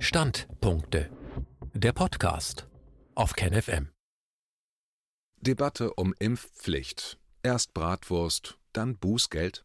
Standpunkte. Der Podcast auf KenFM. Debatte um Impfpflicht. Erst Bratwurst, dann Bußgeld.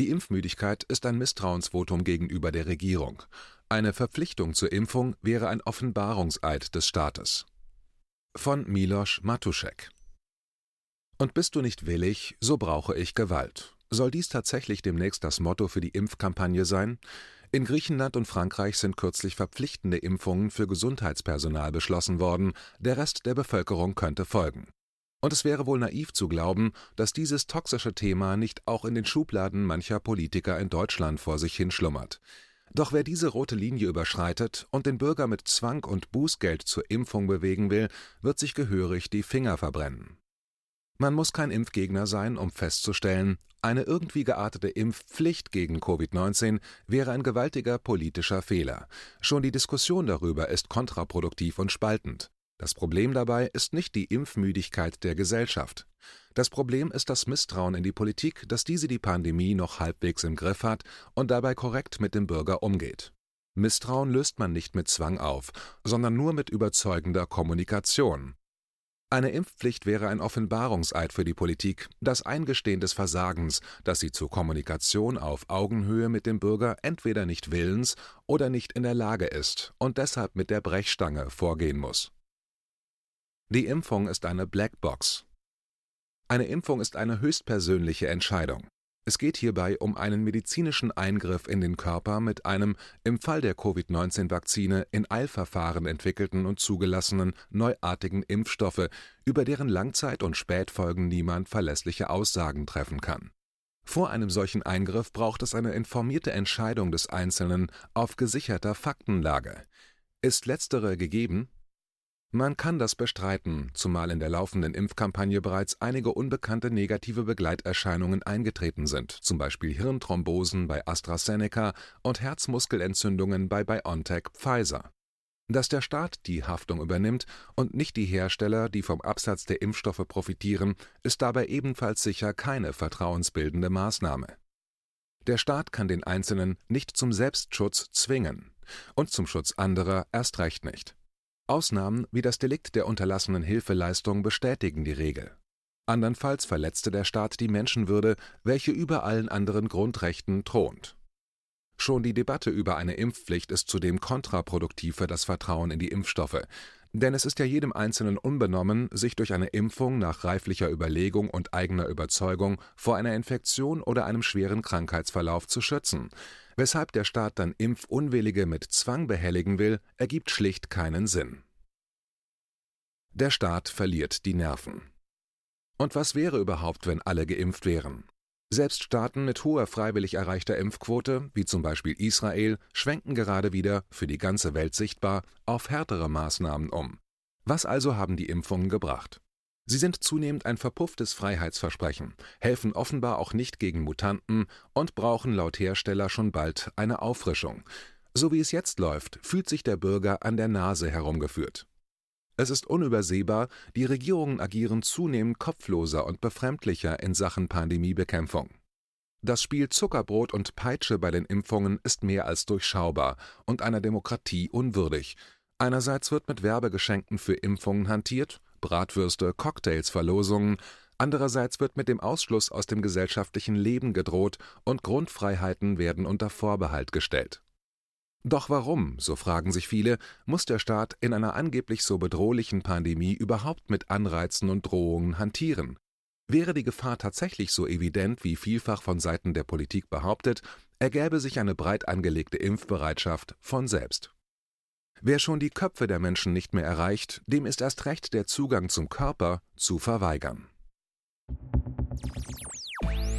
Die Impfmüdigkeit ist ein Misstrauensvotum gegenüber der Regierung. Eine Verpflichtung zur Impfung wäre ein Offenbarungseid des Staates. Von Miloš Matušek. Und bist du nicht willig, so brauche ich Gewalt. Soll dies tatsächlich demnächst das Motto für die Impfkampagne sein? In Griechenland und Frankreich sind kürzlich verpflichtende Impfungen für Gesundheitspersonal beschlossen worden, der Rest der Bevölkerung könnte folgen. Und es wäre wohl naiv zu glauben, dass dieses toxische Thema nicht auch in den Schubladen mancher Politiker in Deutschland vor sich hin schlummert. Doch wer diese rote Linie überschreitet und den Bürger mit Zwang und Bußgeld zur Impfung bewegen will, wird sich gehörig die Finger verbrennen. Man muss kein Impfgegner sein, um festzustellen, eine irgendwie geartete Impfpflicht gegen Covid-19 wäre ein gewaltiger politischer Fehler. Schon die Diskussion darüber ist kontraproduktiv und spaltend. Das Problem dabei ist nicht die Impfmüdigkeit der Gesellschaft. Das Problem ist das Misstrauen in die Politik, dass diese die Pandemie noch halbwegs im Griff hat und dabei korrekt mit dem Bürger umgeht. Misstrauen löst man nicht mit Zwang auf, sondern nur mit überzeugender Kommunikation. Eine Impfpflicht wäre ein Offenbarungseid für die Politik, das Eingestehen des Versagens, dass sie zur Kommunikation auf Augenhöhe mit dem Bürger entweder nicht willens oder nicht in der Lage ist und deshalb mit der Brechstange vorgehen muss. Die Impfung ist eine Blackbox. Eine Impfung ist eine höchstpersönliche Entscheidung. Es geht hierbei um einen medizinischen Eingriff in den Körper mit einem im Fall der Covid-19-Vakzine in Eilverfahren entwickelten und zugelassenen neuartigen Impfstoffe, über deren Langzeit und Spätfolgen niemand verlässliche Aussagen treffen kann. Vor einem solchen Eingriff braucht es eine informierte Entscheidung des Einzelnen auf gesicherter Faktenlage. Ist letztere gegeben, man kann das bestreiten, zumal in der laufenden Impfkampagne bereits einige unbekannte negative Begleiterscheinungen eingetreten sind, zum Beispiel Hirnthrombosen bei AstraZeneca und Herzmuskelentzündungen bei BioNTech Pfizer. Dass der Staat die Haftung übernimmt und nicht die Hersteller, die vom Absatz der Impfstoffe profitieren, ist dabei ebenfalls sicher keine vertrauensbildende Maßnahme. Der Staat kann den Einzelnen nicht zum Selbstschutz zwingen und zum Schutz anderer erst recht nicht. Ausnahmen wie das Delikt der unterlassenen Hilfeleistung bestätigen die Regel. Andernfalls verletzte der Staat die Menschenwürde, welche über allen anderen Grundrechten thront. Schon die Debatte über eine Impfpflicht ist zudem kontraproduktiv für das Vertrauen in die Impfstoffe, denn es ist ja jedem Einzelnen unbenommen, sich durch eine Impfung nach reiflicher Überlegung und eigener Überzeugung vor einer Infektion oder einem schweren Krankheitsverlauf zu schützen, Weshalb der Staat dann Impfunwillige mit Zwang behelligen will, ergibt schlicht keinen Sinn. Der Staat verliert die Nerven. Und was wäre überhaupt, wenn alle geimpft wären? Selbst Staaten mit hoher freiwillig erreichter Impfquote, wie zum Beispiel Israel, schwenken gerade wieder, für die ganze Welt sichtbar, auf härtere Maßnahmen um. Was also haben die Impfungen gebracht? Sie sind zunehmend ein verpufftes Freiheitsversprechen, helfen offenbar auch nicht gegen Mutanten und brauchen laut Hersteller schon bald eine Auffrischung. So wie es jetzt läuft, fühlt sich der Bürger an der Nase herumgeführt. Es ist unübersehbar, die Regierungen agieren zunehmend kopfloser und befremdlicher in Sachen Pandemiebekämpfung. Das Spiel Zuckerbrot und Peitsche bei den Impfungen ist mehr als durchschaubar und einer Demokratie unwürdig. Einerseits wird mit Werbegeschenken für Impfungen hantiert, Bratwürste, Cocktails, Verlosungen, andererseits wird mit dem Ausschluss aus dem gesellschaftlichen Leben gedroht und Grundfreiheiten werden unter Vorbehalt gestellt. Doch warum, so fragen sich viele, muss der Staat in einer angeblich so bedrohlichen Pandemie überhaupt mit Anreizen und Drohungen hantieren? Wäre die Gefahr tatsächlich so evident, wie vielfach von Seiten der Politik behauptet, ergäbe sich eine breit angelegte Impfbereitschaft von selbst. Wer schon die Köpfe der Menschen nicht mehr erreicht, dem ist erst recht der Zugang zum Körper zu verweigern.